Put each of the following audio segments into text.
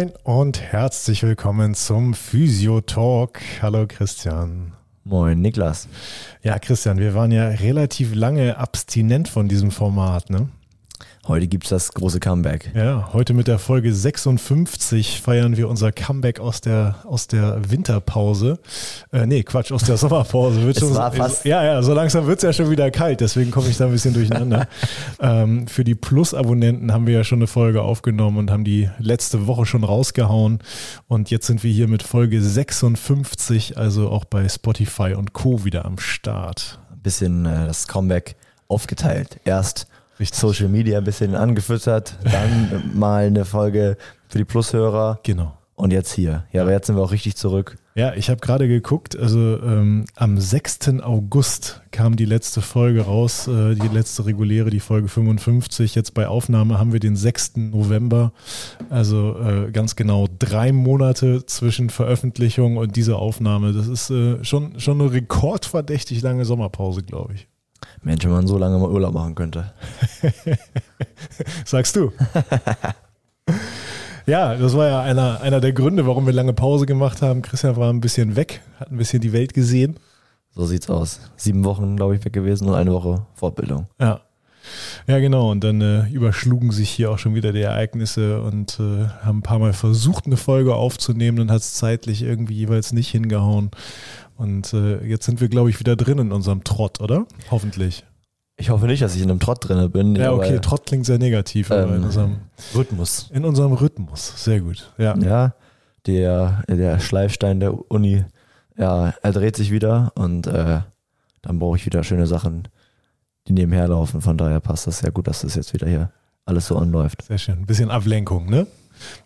Moin und herzlich willkommen zum Physio Talk. Hallo Christian. Moin Niklas. Ja, Christian, wir waren ja relativ lange abstinent von diesem Format, ne? Heute gibt es das große Comeback. Ja, heute mit der Folge 56 feiern wir unser Comeback aus der, aus der Winterpause. Äh, nee, Quatsch, aus der Sommerpause. Wird schon, war fast. Ja, ja, so langsam wird es ja schon wieder kalt, deswegen komme ich da ein bisschen durcheinander. ähm, für die Plus-Abonnenten haben wir ja schon eine Folge aufgenommen und haben die letzte Woche schon rausgehauen. Und jetzt sind wir hier mit Folge 56, also auch bei Spotify und Co. wieder am Start. Ein bisschen äh, das Comeback aufgeteilt. Erst Richtig. Social Media ein bisschen angefüttert, dann mal eine Folge für die Plushörer. Genau. Und jetzt hier. Ja, aber jetzt sind wir auch richtig zurück. Ja, ich habe gerade geguckt, also ähm, am 6. August kam die letzte Folge raus, äh, die letzte reguläre, die Folge 55. Jetzt bei Aufnahme haben wir den 6. November, also äh, ganz genau drei Monate zwischen Veröffentlichung und dieser Aufnahme. Das ist äh, schon, schon eine rekordverdächtig lange Sommerpause, glaube ich. Mensch, wenn man so lange mal Urlaub machen könnte. Sagst du. ja, das war ja einer, einer der Gründe, warum wir lange Pause gemacht haben. Christian war ein bisschen weg, hat ein bisschen die Welt gesehen. So sieht's aus. Sieben Wochen, glaube ich, weg gewesen und eine Woche Fortbildung. Ja. Ja, genau. Und dann äh, überschlugen sich hier auch schon wieder die Ereignisse und äh, haben ein paar Mal versucht, eine Folge aufzunehmen. Dann hat es zeitlich irgendwie jeweils nicht hingehauen. Und äh, jetzt sind wir, glaube ich, wieder drin in unserem Trott, oder? Hoffentlich. Ich hoffe nicht, dass ich in einem Trott drin bin. Ja, okay, Trott klingt sehr negativ, aber ähm, in unserem Rhythmus. In unserem Rhythmus, sehr gut. Ja, ja der, der Schleifstein der Uni, ja, er dreht sich wieder und äh, dann brauche ich wieder schöne Sachen, die nebenher laufen. Von daher passt das sehr gut, dass das jetzt wieder hier alles so anläuft. Sehr schön. Ein bisschen Ablenkung, ne?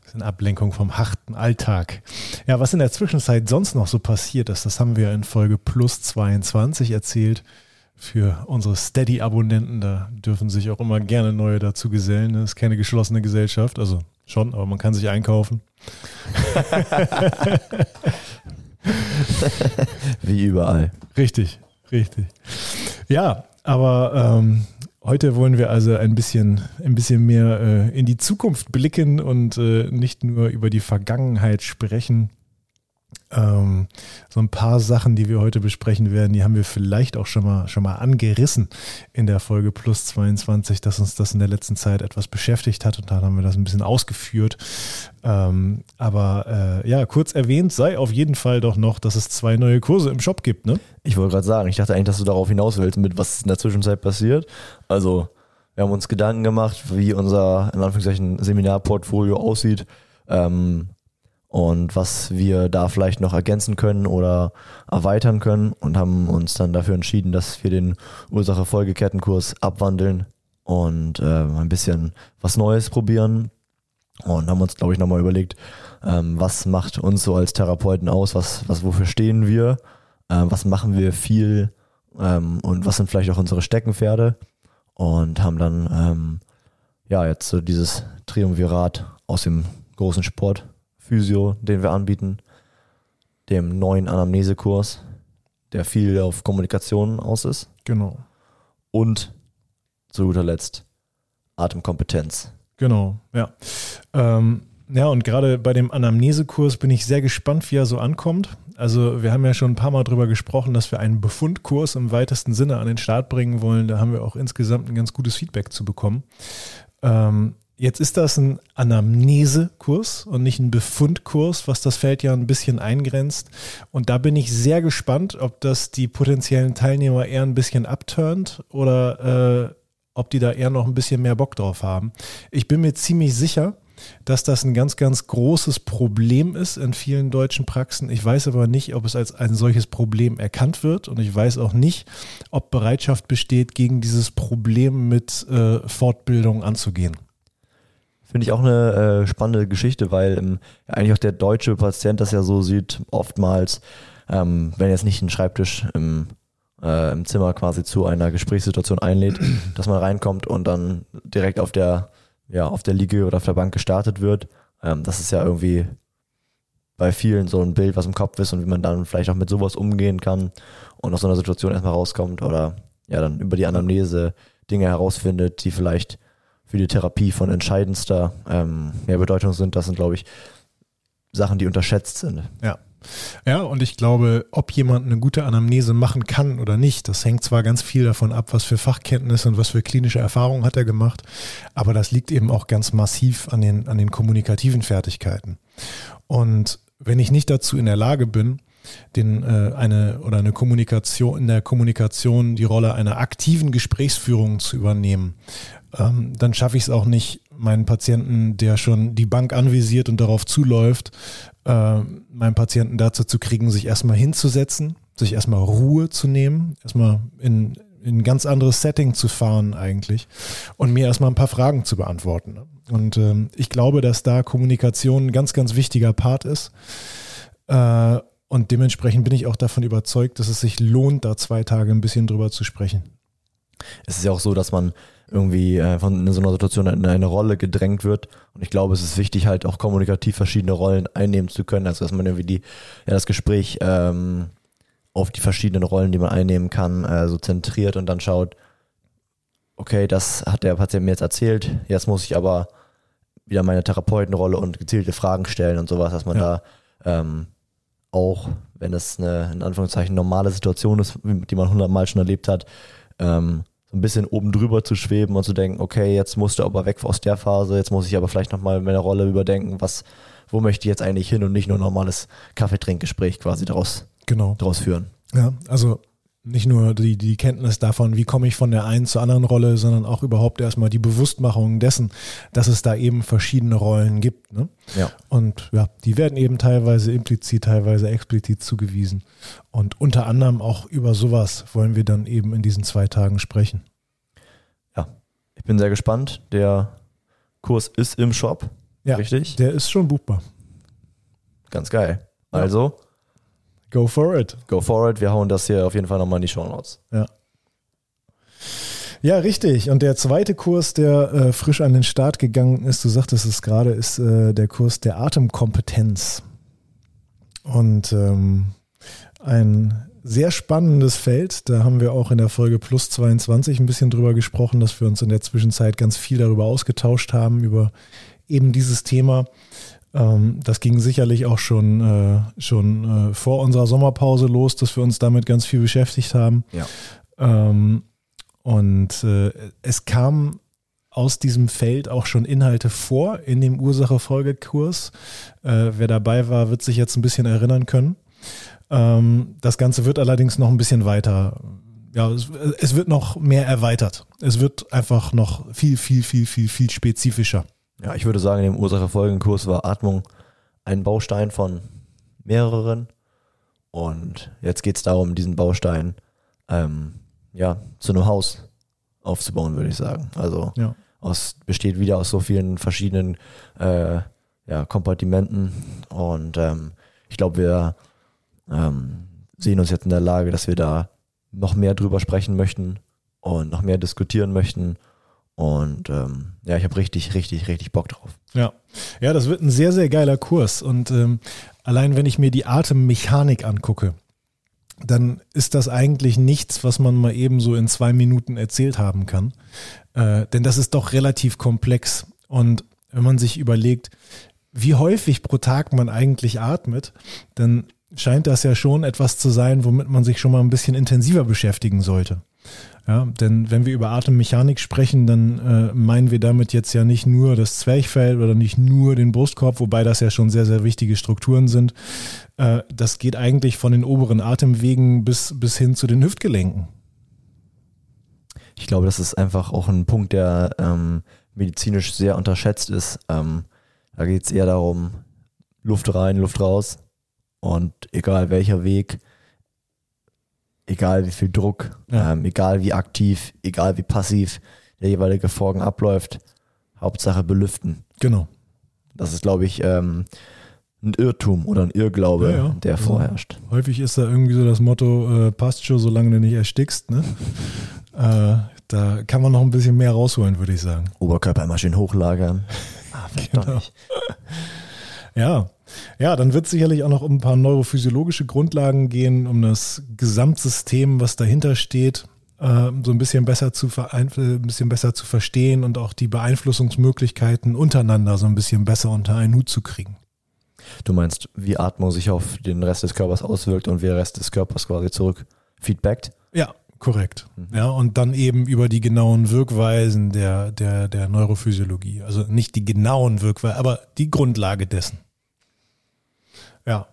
Bisschen Ablenkung vom harten Alltag. Ja, was in der Zwischenzeit sonst noch so passiert ist, das haben wir in Folge Plus 22 erzählt. Für unsere Steady-Abonnenten, da dürfen sich auch immer gerne neue dazu gesellen. Das ist keine geschlossene Gesellschaft, also schon, aber man kann sich einkaufen. Wie überall. Richtig, richtig. Ja, aber ähm, heute wollen wir also ein bisschen, ein bisschen mehr äh, in die Zukunft blicken und äh, nicht nur über die Vergangenheit sprechen. Ähm, so ein paar Sachen, die wir heute besprechen werden, die haben wir vielleicht auch schon mal, schon mal angerissen in der Folge Plus 22, dass uns das in der letzten Zeit etwas beschäftigt hat und da haben wir das ein bisschen ausgeführt. Ähm, aber äh, ja, kurz erwähnt sei auf jeden Fall doch noch, dass es zwei neue Kurse im Shop gibt, ne? Ich wollte gerade sagen, ich dachte eigentlich, dass du darauf hinaus willst, mit was in der Zwischenzeit passiert. Also, wir haben uns Gedanken gemacht, wie unser, in Anführungszeichen, Seminarportfolio aussieht. Ähm, und was wir da vielleicht noch ergänzen können oder erweitern können und haben uns dann dafür entschieden, dass wir den Ursache-Folgekettenkurs abwandeln und äh, ein bisschen was Neues probieren und haben uns, glaube ich, nochmal überlegt, ähm, was macht uns so als Therapeuten aus, was, was wofür stehen wir, äh, was machen wir viel? Ähm, und was sind vielleicht auch unsere Steckenpferde? Und haben dann ähm, ja jetzt so dieses Triumvirat aus dem großen Sport Physio, den wir anbieten, dem neuen Anamnesekurs, der viel auf Kommunikation aus ist. Genau. Und zu guter Letzt Atemkompetenz. Genau, ja. Ähm, ja, und gerade bei dem Anamnesekurs bin ich sehr gespannt, wie er so ankommt. Also wir haben ja schon ein paar Mal darüber gesprochen, dass wir einen Befundkurs im weitesten Sinne an den Start bringen wollen. Da haben wir auch insgesamt ein ganz gutes Feedback zu bekommen. Ähm, Jetzt ist das ein Anamnesekurs und nicht ein Befundkurs, was das Feld ja ein bisschen eingrenzt. Und da bin ich sehr gespannt, ob das die potenziellen Teilnehmer eher ein bisschen abturnt oder äh, ob die da eher noch ein bisschen mehr Bock drauf haben. Ich bin mir ziemlich sicher, dass das ein ganz, ganz großes Problem ist in vielen deutschen Praxen. Ich weiß aber nicht, ob es als ein solches Problem erkannt wird und ich weiß auch nicht, ob Bereitschaft besteht, gegen dieses Problem mit äh, Fortbildung anzugehen. Finde ich auch eine äh, spannende Geschichte, weil ähm, eigentlich auch der deutsche Patient das ja so sieht, oftmals, ähm, wenn jetzt nicht ein Schreibtisch im, äh, im Zimmer quasi zu einer Gesprächssituation einlädt, dass man reinkommt und dann direkt auf der, ja, auf der Liege oder auf der Bank gestartet wird. Ähm, das ist ja irgendwie bei vielen so ein Bild, was im Kopf ist und wie man dann vielleicht auch mit sowas umgehen kann und aus so einer Situation erstmal rauskommt oder ja dann über die Anamnese Dinge herausfindet, die vielleicht für die Therapie von entscheidendster ähm, ja, Bedeutung sind. Das sind, glaube ich, Sachen, die unterschätzt sind. Ja. Ja, und ich glaube, ob jemand eine gute Anamnese machen kann oder nicht, das hängt zwar ganz viel davon ab, was für Fachkenntnisse und was für klinische Erfahrungen hat er gemacht, aber das liegt eben auch ganz massiv an den, an den kommunikativen Fertigkeiten. Und wenn ich nicht dazu in der Lage bin, den, äh, eine oder eine Kommunikation in der Kommunikation die Rolle einer aktiven Gesprächsführung zu übernehmen, ähm, dann schaffe ich es auch nicht, meinen Patienten, der schon die Bank anvisiert und darauf zuläuft, äh, meinen Patienten dazu zu kriegen, sich erstmal hinzusetzen, sich erstmal Ruhe zu nehmen, erstmal in, in ein ganz anderes Setting zu fahren eigentlich und mir erstmal ein paar Fragen zu beantworten. Und ähm, ich glaube, dass da Kommunikation ein ganz, ganz wichtiger Part ist. Äh, und dementsprechend bin ich auch davon überzeugt, dass es sich lohnt, da zwei Tage ein bisschen drüber zu sprechen. Es ist ja auch so, dass man irgendwie äh, von so einer Situation in eine Rolle gedrängt wird. Und ich glaube, es ist wichtig, halt auch kommunikativ verschiedene Rollen einnehmen zu können. Also dass man irgendwie die, ja, das Gespräch ähm, auf die verschiedenen Rollen, die man einnehmen kann, äh, so zentriert und dann schaut, okay, das hat der Patient mir jetzt erzählt, jetzt muss ich aber wieder meine Therapeutenrolle und gezielte Fragen stellen und sowas, dass man ja. da ähm, auch, wenn es eine in Anführungszeichen normale Situation ist, die man hundertmal schon erlebt hat, ähm, so ein bisschen oben drüber zu schweben und zu denken, okay, jetzt musst du aber weg aus der Phase, jetzt muss ich aber vielleicht nochmal meine Rolle überdenken, was, wo möchte ich jetzt eigentlich hin und nicht nur ein normales Kaffeetrinkgespräch quasi daraus, genau. daraus führen. Ja, also nicht nur die, die Kenntnis davon, wie komme ich von der einen zur anderen Rolle, sondern auch überhaupt erstmal die Bewusstmachung dessen, dass es da eben verschiedene Rollen gibt. Ne? Ja. Und ja, die werden eben teilweise implizit, teilweise explizit zugewiesen. Und unter anderem auch über sowas wollen wir dann eben in diesen zwei Tagen sprechen. Ja, ich bin sehr gespannt. Der Kurs ist im Shop. Ja, richtig? Der ist schon buchbar. Ganz geil. Also, Go for it. Go for it. Wir hauen das hier auf jeden Fall nochmal in die Show Notes. Ja. Ja, richtig. Und der zweite Kurs, der äh, frisch an den Start gegangen ist, du sagtest es gerade, ist äh, der Kurs der Atemkompetenz. Und ähm, ein sehr spannendes Feld. Da haben wir auch in der Folge Plus 22 ein bisschen drüber gesprochen, dass wir uns in der Zwischenzeit ganz viel darüber ausgetauscht haben, über eben dieses Thema. Ähm, das ging sicherlich auch schon, äh, schon äh, vor unserer Sommerpause los, dass wir uns damit ganz viel beschäftigt haben. Ja. Ähm, und äh, es kam aus diesem Feld auch schon Inhalte vor in dem Ursache-Folge-Kurs. Äh, wer dabei war, wird sich jetzt ein bisschen erinnern können. Ähm, das Ganze wird allerdings noch ein bisschen weiter. Ja, es, es wird noch mehr erweitert. Es wird einfach noch viel, viel, viel, viel, viel spezifischer. Ja, ich würde sagen, in dem Ursache-Folgen-Kurs war Atmung ein Baustein von mehreren. Und jetzt geht es darum, diesen Baustein ähm, ja, zu einem Haus aufzubauen, würde ich sagen. Also ja. aus, besteht wieder aus so vielen verschiedenen äh, ja, Kompartimenten. Und ähm, ich glaube, wir ähm, sehen uns jetzt in der Lage, dass wir da noch mehr drüber sprechen möchten und noch mehr diskutieren möchten und ähm, ja, ich habe richtig, richtig, richtig Bock drauf. Ja. Ja, das wird ein sehr, sehr geiler Kurs. Und ähm, allein wenn ich mir die Atemmechanik angucke, dann ist das eigentlich nichts, was man mal eben so in zwei Minuten erzählt haben kann. Äh, denn das ist doch relativ komplex. Und wenn man sich überlegt, wie häufig pro Tag man eigentlich atmet, dann scheint das ja schon etwas zu sein, womit man sich schon mal ein bisschen intensiver beschäftigen sollte. Ja, denn wenn wir über Atemmechanik sprechen, dann äh, meinen wir damit jetzt ja nicht nur das Zwerchfell oder nicht nur den Brustkorb, wobei das ja schon sehr, sehr wichtige Strukturen sind. Äh, das geht eigentlich von den oberen Atemwegen bis, bis hin zu den Hüftgelenken. Ich glaube, das ist einfach auch ein Punkt, der ähm, medizinisch sehr unterschätzt ist. Ähm, da geht es eher darum, Luft rein, Luft raus. Und egal welcher Weg, egal wie viel Druck, ja. ähm, egal wie aktiv, egal wie passiv der jeweilige Vorgang abläuft, Hauptsache belüften. Genau. Das ist, glaube ich, ähm, ein Irrtum oder ein Irrglaube, ja, ja. der also vorherrscht. Häufig ist da irgendwie so das Motto, äh, passt schon, solange du nicht erstickst. Ne? äh, da kann man noch ein bisschen mehr rausholen, würde ich sagen. Oberkörper immer schön hochlagern. Ah, genau. Ja, ja, dann wird es sicherlich auch noch um ein paar neurophysiologische Grundlagen gehen, um das Gesamtsystem, was dahinter steht, äh, so ein bisschen besser zu ein bisschen besser zu verstehen und auch die Beeinflussungsmöglichkeiten untereinander so ein bisschen besser unter einen Hut zu kriegen. Du meinst, wie Atmung sich auf den Rest des Körpers auswirkt und wie der Rest des Körpers quasi zurück feedbackt? Ja, korrekt. Ja, und dann eben über die genauen Wirkweisen der, der, der Neurophysiologie. Also nicht die genauen Wirkweisen, aber die Grundlage dessen. Ja.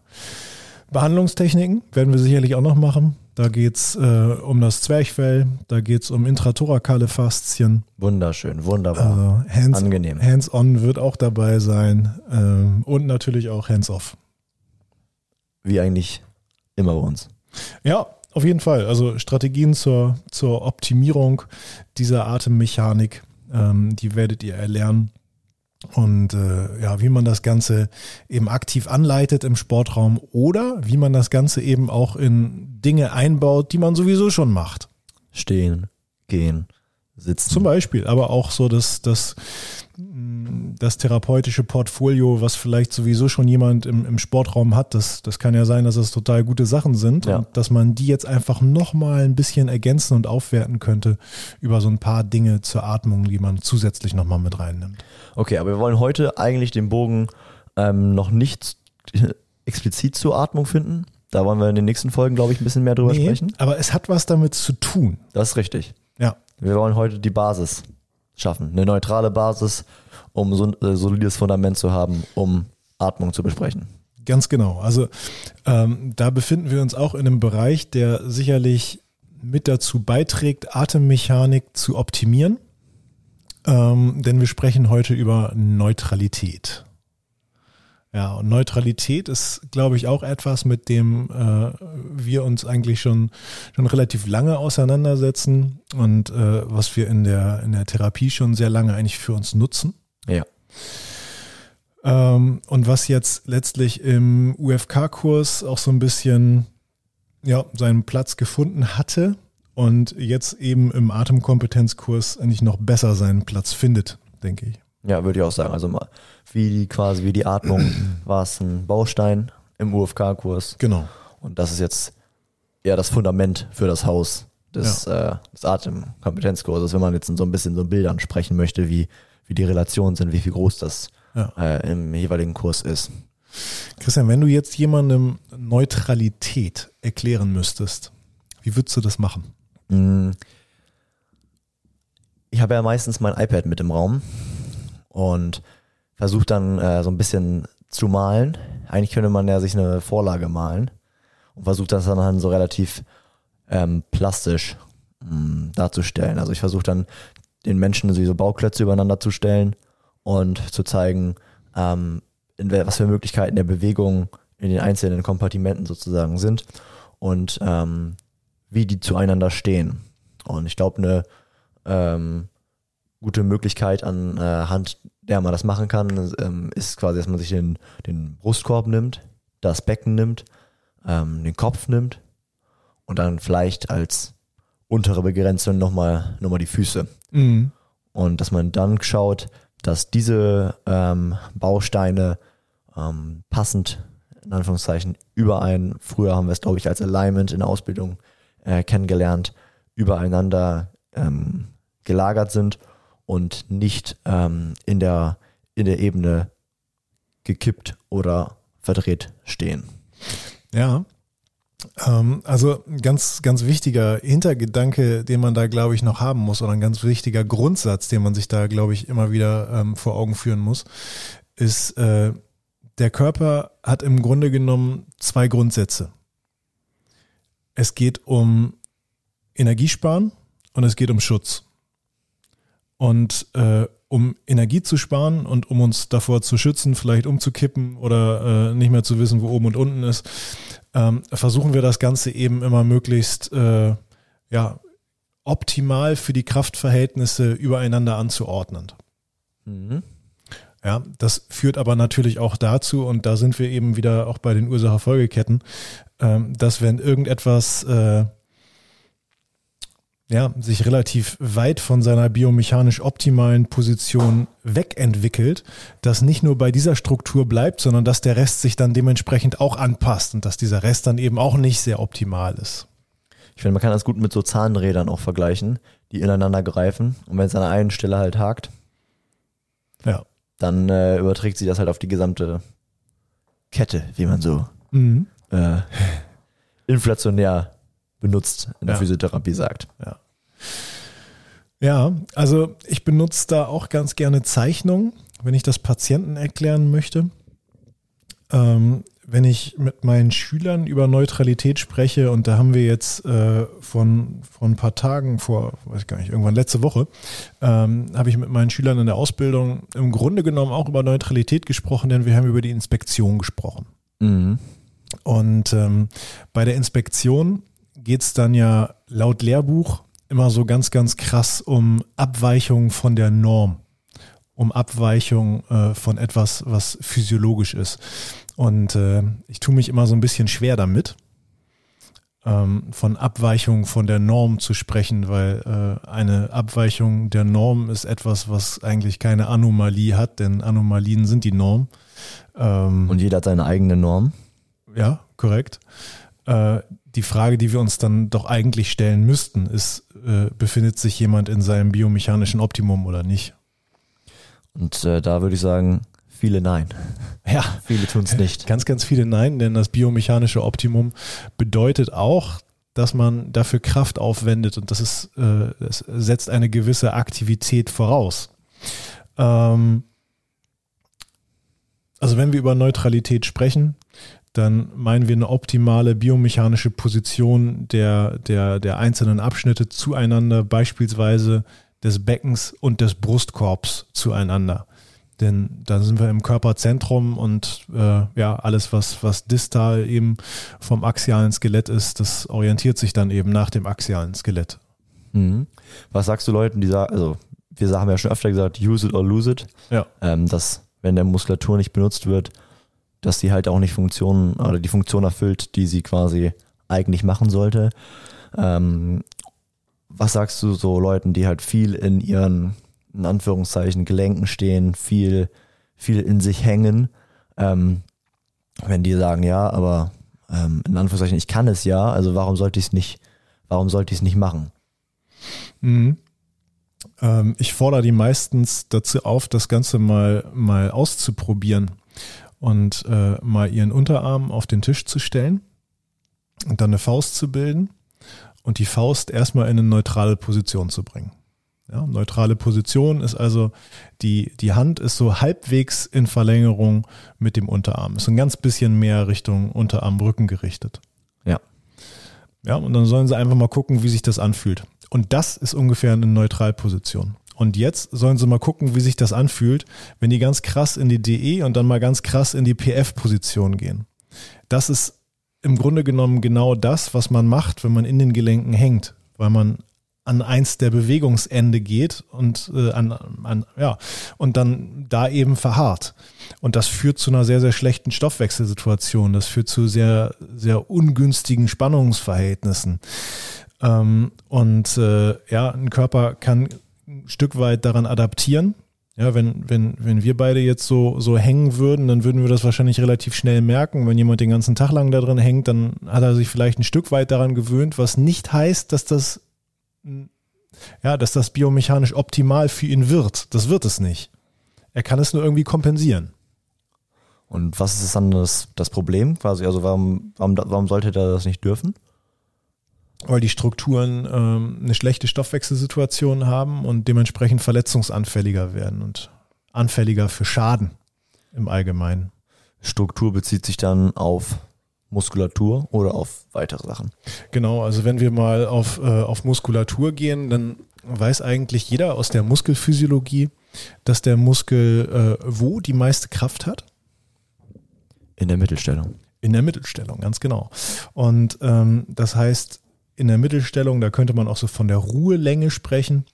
Behandlungstechniken werden wir sicherlich auch noch machen. Da geht's äh, um das Zwerchfell, da geht's um intratorakale Faszien. Wunderschön, wunderbar. Also hands, Angenehm. Hands-on wird auch dabei sein ähm, und natürlich auch hands-off. Wie eigentlich immer bei uns. Ja, auf jeden Fall. Also Strategien zur, zur Optimierung dieser Atemmechanik, ähm, die werdet ihr erlernen. Und äh, ja, wie man das Ganze eben aktiv anleitet im Sportraum oder wie man das Ganze eben auch in Dinge einbaut, die man sowieso schon macht. Stehen, gehen, sitzen. Zum Beispiel, aber auch so das, das, das therapeutische Portfolio, was vielleicht sowieso schon jemand im, im Sportraum hat. Das, das kann ja sein, dass es total gute Sachen sind Ja. und dass man die jetzt einfach nochmal ein bisschen ergänzen und aufwerten könnte über so ein paar Dinge zur Atmung, die man zusätzlich nochmal mit reinnimmt. Okay, aber wir wollen heute eigentlich den Bogen ähm, noch nicht explizit zur Atmung finden. Da wollen wir in den nächsten Folgen, glaube ich, ein bisschen mehr drüber Nee, sprechen. aber es hat was damit zu tun. Das ist richtig. Ja. Wir wollen heute die Basis schaffen. Eine neutrale Basis, um so ein äh, solides Fundament zu haben, um Atmung zu besprechen. Ganz genau. Also ähm, da befinden wir uns auch in einem Bereich, der sicherlich mit dazu beiträgt, Atemmechanik zu optimieren. Ähm, denn wir sprechen heute über Neutralität. Ja, und Neutralität ist, glaube ich, auch etwas, mit dem äh, wir uns eigentlich schon, schon relativ lange auseinandersetzen und äh, was wir in der, in der Therapie schon sehr lange eigentlich für uns nutzen. Ja. Ähm, und was jetzt letztlich im UFK-Kurs auch so ein bisschen ja, seinen Platz gefunden hatte und jetzt eben im Atemkompetenzkurs eigentlich noch besser seinen Platz findet, denke ich. Ja, würde ich auch sagen. Also mal, wie die quasi, wie die Atmung war es ein Baustein im UFK-Kurs. Genau. Und das ist jetzt eher das Fundament für das Haus des, äh, des Atemkompetenzkurses, wenn man jetzt in so ein bisschen so Bildern sprechen möchte, wie, wie die Relationen sind, wie viel groß das Ja. äh, im jeweiligen Kurs ist. Christian, wenn du jetzt jemandem Neutralität erklären müsstest, wie würdest du das machen? Mm. Ich habe ja meistens mein iPad mit im Raum und versuche dann äh, so ein bisschen zu malen. Eigentlich könnte man ja sich eine Vorlage malen und versucht das dann halt so relativ ähm, plastisch mh, darzustellen. Also ich versuche dann den Menschen so Bauklötze übereinander zu stellen und zu zeigen, ähm, was für Möglichkeiten der Bewegung in den einzelnen Kompartimenten sozusagen sind und ähm, wie die zueinander stehen. Und ich glaube, eine ähm, gute Möglichkeit anhand der man das machen kann, ähm, ist quasi, dass man sich den, den Brustkorb nimmt, das Becken nimmt, ähm, den Kopf nimmt und dann vielleicht als untere Begrenzung nochmal noch mal die Füße. Mhm. Und dass man dann schaut, dass diese ähm, Bausteine ähm, passend, in Anführungszeichen, überein, früher haben wir es, glaube ich, als Alignment in der Ausbildung äh, kennengelernt, übereinander ähm, gelagert sind und nicht ähm, in, der, in der Ebene gekippt oder verdreht stehen. Ja. Ähm, also ein ganz, ganz wichtiger Hintergedanke, den man da, glaube ich, noch haben muss, oder ein ganz wichtiger Grundsatz, den man sich da, glaube ich, immer wieder ähm, vor Augen führen muss, ist, äh, der Körper hat im Grunde genommen zwei Grundsätze. Es geht um Energiesparen und es geht um Schutz. Und äh, um Energie zu sparen und um uns davor zu schützen, vielleicht umzukippen oder äh, nicht mehr zu wissen, wo oben und unten ist, ähm, versuchen wir das Ganze eben immer möglichst äh, ja, optimal für die Kraftverhältnisse übereinander anzuordnen. Mhm. Ja, das führt aber natürlich auch dazu, und da sind wir eben wieder auch bei den Ursache-Folgeketten, ähm, dass wenn irgendetwas äh, ja, sich relativ weit von seiner biomechanisch optimalen Position wegentwickelt, dass nicht nur bei dieser Struktur bleibt, sondern dass der Rest sich dann dementsprechend auch anpasst und dass dieser Rest dann eben auch nicht sehr optimal ist. Ich finde, man kann das gut mit so Zahnrädern auch vergleichen, die ineinander greifen. Und wenn es an einer einen Stelle halt hakt, Ja. dann äh, überträgt sich das halt auf die gesamte Kette, wie man so Mhm. äh, inflationär benutzt in der Ja. Physiotherapie sagt. Ja, also ich benutze da auch ganz gerne Zeichnungen, wenn ich das Patienten erklären möchte. Ähm, wenn ich mit meinen Schülern über Neutralität spreche, und da haben wir jetzt äh, von, von ein paar Tagen vor, weiß ich gar nicht, irgendwann letzte Woche, ähm, habe ich mit meinen Schülern in der Ausbildung im Grunde genommen auch über Neutralität gesprochen, denn wir haben über die Inspektion gesprochen. Mhm. Und ähm, bei der Inspektion geht es dann ja laut Lehrbuch immer so ganz, ganz krass um Abweichung von der Norm, um Abweichung äh, von etwas, was physiologisch ist. Und äh, ich tue mich immer so ein bisschen schwer damit, ähm, von Abweichung von der Norm zu sprechen, weil äh, eine Abweichung der Norm ist etwas, was eigentlich keine Anomalie hat, denn Anomalien sind die Norm. Ähm, Und jeder hat seine eigene Norm. ja, korrekt. Die Frage, die wir uns dann doch eigentlich stellen müssten, ist, äh, befindet sich jemand in seinem biomechanischen Optimum oder nicht? Und äh, da würde ich sagen, viele nein. Ja, Viele tun es nicht. ganz, ganz viele Nein, denn das biomechanische Optimum bedeutet auch, dass man dafür Kraft aufwendet und das ist, äh, das setzt eine gewisse Aktivität voraus. Ähm, also wenn wir über Neutralität sprechen, dann meinen wir eine optimale biomechanische Position der, der, der einzelnen Abschnitte zueinander, beispielsweise des Beckens und des Brustkorbs zueinander. Denn da sind wir im Körperzentrum und äh, ja, alles, was, was distal eben vom axialen Skelett ist, das orientiert sich dann eben nach dem axialen Skelett. Mhm. Was sagst du Leuten, die sagen, also wir haben ja schon öfter gesagt, use it or lose it, Ja. ähm, dass wenn der Muskulatur nicht benutzt wird, dass die halt auch nicht Funktionen oder die Funktion erfüllt, die sie quasi eigentlich machen sollte. Ähm, was sagst du so Leuten, die halt viel in ihren, in Anführungszeichen, Gelenken stehen, viel, viel in sich hängen, ähm, wenn die sagen, ja, aber ähm, in Anführungszeichen, ich kann es ja, also warum sollte ich es nicht, warum sollte ich es nicht machen? Mhm. Ähm, ich fordere die meistens dazu auf, das Ganze mal, mal auszuprobieren und äh, mal ihren Unterarm auf den Tisch zu stellen und dann eine Faust zu bilden und die Faust erstmal in eine neutrale Position zu bringen. Ja, neutrale Position ist also, die, die Hand ist so halbwegs in Verlängerung mit dem Unterarm. Ist ein ganz bisschen mehr Richtung Unterarm-Rücken gerichtet. Ja. Ja, und dann sollen sie einfach mal gucken, wie sich das anfühlt. Und das ist ungefähr eine Neutralposition. Und jetzt sollen sie mal gucken, wie sich das anfühlt, wenn die ganz krass in die DE und dann mal ganz krass in die PF-Position gehen. Das ist im Grunde genommen genau das, was man macht, wenn man in den Gelenken hängt, weil man an eins der Bewegungsende geht und äh, an, an ja und dann da eben verharrt. Und das führt zu einer sehr sehr schlechten Stoffwechselsituation. Das führt zu sehr sehr ungünstigen Spannungsverhältnissen. Ähm, und äh, ja ein Körper kann Stück weit daran adaptieren ja, wenn, wenn, wenn wir beide jetzt so, so hängen würden, dann würden wir das wahrscheinlich relativ schnell merken. Wenn jemand den ganzen Tag lang da drin hängt, dann hat er sich vielleicht ein Stück weit daran gewöhnt, was nicht heißt, dass das, ja, dass das biomechanisch optimal für ihn wird. Das wird es nicht. Er kann es nur irgendwie kompensieren. Und was ist dann das, das Problem quasi? Also warum, warum, warum sollte er das nicht dürfen? Weil die Strukturen ähm, eine schlechte Stoffwechselsituation haben und dementsprechend verletzungsanfälliger werden und anfälliger für Schaden im Allgemeinen. Struktur bezieht sich dann auf Muskulatur oder auf weitere Sachen. Genau, also wenn wir mal auf, äh, auf Muskulatur gehen, dann weiß eigentlich jeder aus der Muskelphysiologie, dass der Muskel äh, wo die meiste Kraft hat? In der Mittelstellung. In der Mittelstellung, ganz genau. Und ähm, das heißt, in der Mittelstellung, da könnte man auch so von der Ruhelänge sprechen.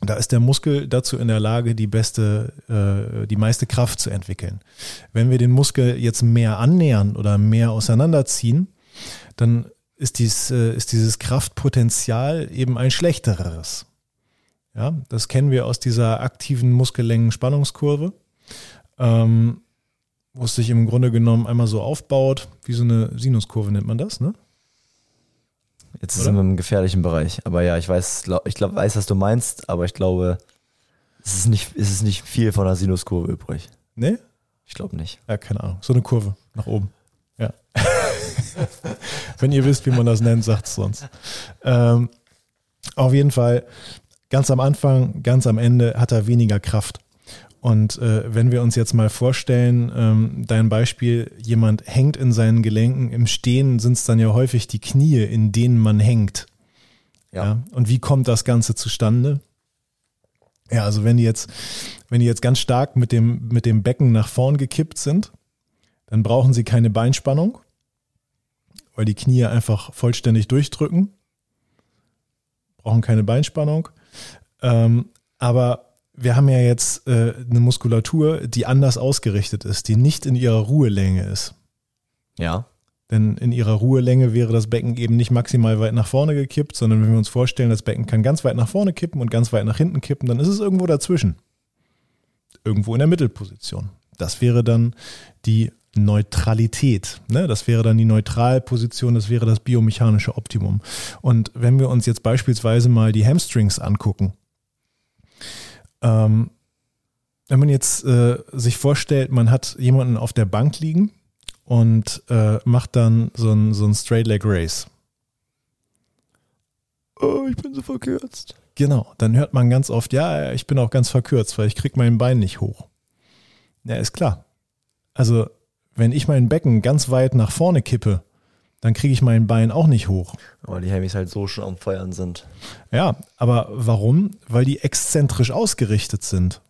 Da ist der Muskel dazu in der Lage, die beste, äh, die meiste Kraft zu entwickeln. Wenn wir den Muskel jetzt mehr annähern oder mehr auseinanderziehen, dann ist, dies, äh, ist dieses Kraftpotenzial eben ein schlechteres. Ja, das kennen wir aus dieser aktiven Muskellängen-Spannungskurve, ähm, wo es sich im Grunde genommen einmal so aufbaut, wie so eine Sinuskurve nennt man das, ne? Jetzt Oder? sind wir im gefährlichen Bereich. Aber ja, ich weiß, ich glaub, weiß, was du meinst, aber ich glaube, es ist nicht, es ist nicht viel von der Sinuskurve übrig. Ne? Ich glaube nicht. Ja, keine Ahnung. So eine Kurve. Nach oben. Ja. Wenn ihr wisst, wie man das nennt, sagt es sonst. Ähm, auf jeden Fall, ganz am Anfang, ganz am Ende hat er weniger Kraft. Und äh, wenn wir uns jetzt mal vorstellen, ähm, dein Beispiel, jemand hängt in seinen Gelenken, im Stehen sind es dann ja häufig die Knie, in denen man hängt. Ja. ja. Und wie kommt das Ganze zustande? Ja, also wenn die jetzt, wenn die jetzt ganz stark mit dem, mit dem Becken nach vorn gekippt sind, dann brauchen sie keine Beinspannung, weil die Knie einfach vollständig durchdrücken. Brauchen keine Beinspannung. Ähm, aber wir haben ja jetzt äh, eine Muskulatur, die anders ausgerichtet ist, die nicht in ihrer Ruhelänge ist. Ja. Denn in ihrer Ruhelänge wäre das Becken eben nicht maximal weit nach vorne gekippt, sondern wenn wir uns vorstellen, das Becken kann ganz weit nach vorne kippen und ganz weit nach hinten kippen, dann ist es irgendwo dazwischen. Irgendwo in der Mittelposition. Das wäre dann die Neutralität. Ne? Das wäre dann die Neutralposition, das wäre das biomechanische Optimum. Und wenn wir uns jetzt beispielsweise mal die Hamstrings angucken, ähm, wenn man jetzt äh, sich vorstellt, man hat jemanden auf der Bank liegen, und äh, macht dann so ein, so ein Straight Leg Race. Oh, ich bin so verkürzt. Genau, dann hört man ganz oft, ja, ich bin auch ganz verkürzt, weil ich krieg mein Bein nicht hoch. Ja, ist klar. Also, wenn ich mein Becken ganz weit nach vorne kippe, dann kriege ich mein Bein auch nicht hoch. Weil die Hemis halt so schon am Feiern sind. Ja, aber warum? Weil die exzentrisch ausgerichtet sind.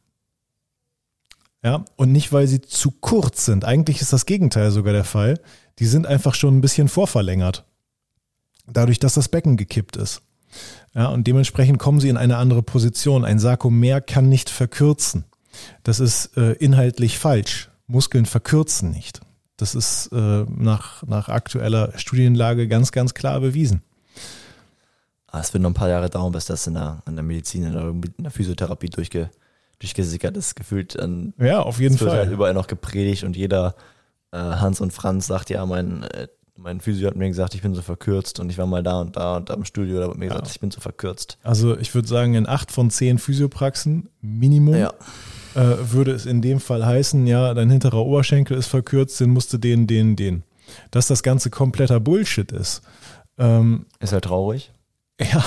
Ja, und nicht, weil sie zu kurz sind. Eigentlich ist das Gegenteil sogar der Fall. Die sind einfach schon ein bisschen vorverlängert. Dadurch, dass das Becken gekippt ist. Ja, und dementsprechend kommen sie in eine andere Position. Ein Sarkomer kann nicht verkürzen. Das ist äh, inhaltlich falsch. Muskeln verkürzen nicht. Das ist äh, nach, nach aktueller Studienlage ganz, ganz klar bewiesen. Ah, es wird noch ein paar Jahre dauern, bis das in der, in der Medizin, in der, in der Physiotherapie durchge, durchgesickert ist, gefühlt. An, ja, auf jeden Fall. Wird halt überall noch gepredigt und jeder äh, Hans und Franz sagt ja, mein, äh, mein Physio hat mir gesagt, ich bin so verkürzt und ich war mal da und da und da im Studio, da hat mir gesagt, ja. ich bin so verkürzt. Also ich würde sagen, in acht von zehn Physiopraxen Minimum ja. Äh, würde es in dem Fall heißen, ja, dein hinterer Oberschenkel ist verkürzt, den musst du den, den, den. Dass das Ganze kompletter Bullshit ist. Ähm, ist halt traurig. Ja,